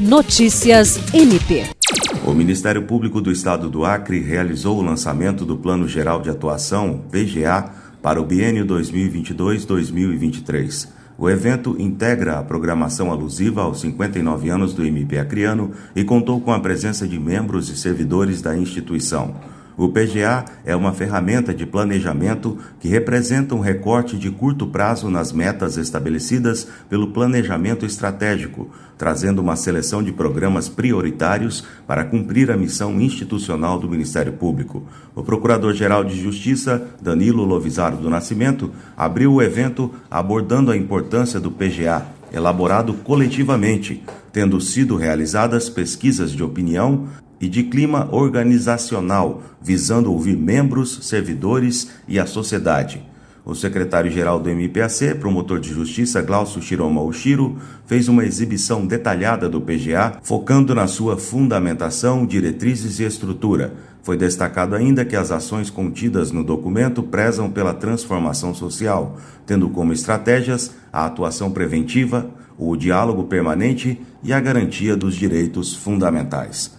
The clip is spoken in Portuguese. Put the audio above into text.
Notícias MP. O Ministério Público do Estado do Acre realizou o lançamento do Plano Geral de Atuação, PGA, para o biênio 2022-2023. O evento integra a programação alusiva aos 59 anos do MP Acreano e contou com a presença de membros e servidores da instituição. O PGA é uma ferramenta de planejamento que representa um recorte de curto prazo nas metas estabelecidas pelo planejamento estratégico, trazendo uma seleção de programas prioritários para cumprir a missão institucional do Ministério Público. O Procurador-Geral de Justiça, Danilo Lovisaro do Nascimento, abriu o evento abordando a importância do PGA, elaborado coletivamente, tendo sido realizadas pesquisas de opinião e de clima organizacional, visando ouvir membros, servidores e a sociedade. O secretário-geral do MPAC, promotor de justiça Glaucio Shiroma Oshiro, fez uma exibição detalhada do PGA, focando na sua fundamentação, diretrizes e estrutura. Foi destacado ainda que as ações contidas no documento prezam pela transformação social, tendo como estratégias a atuação preventiva, o diálogo permanente e a garantia dos direitos fundamentais.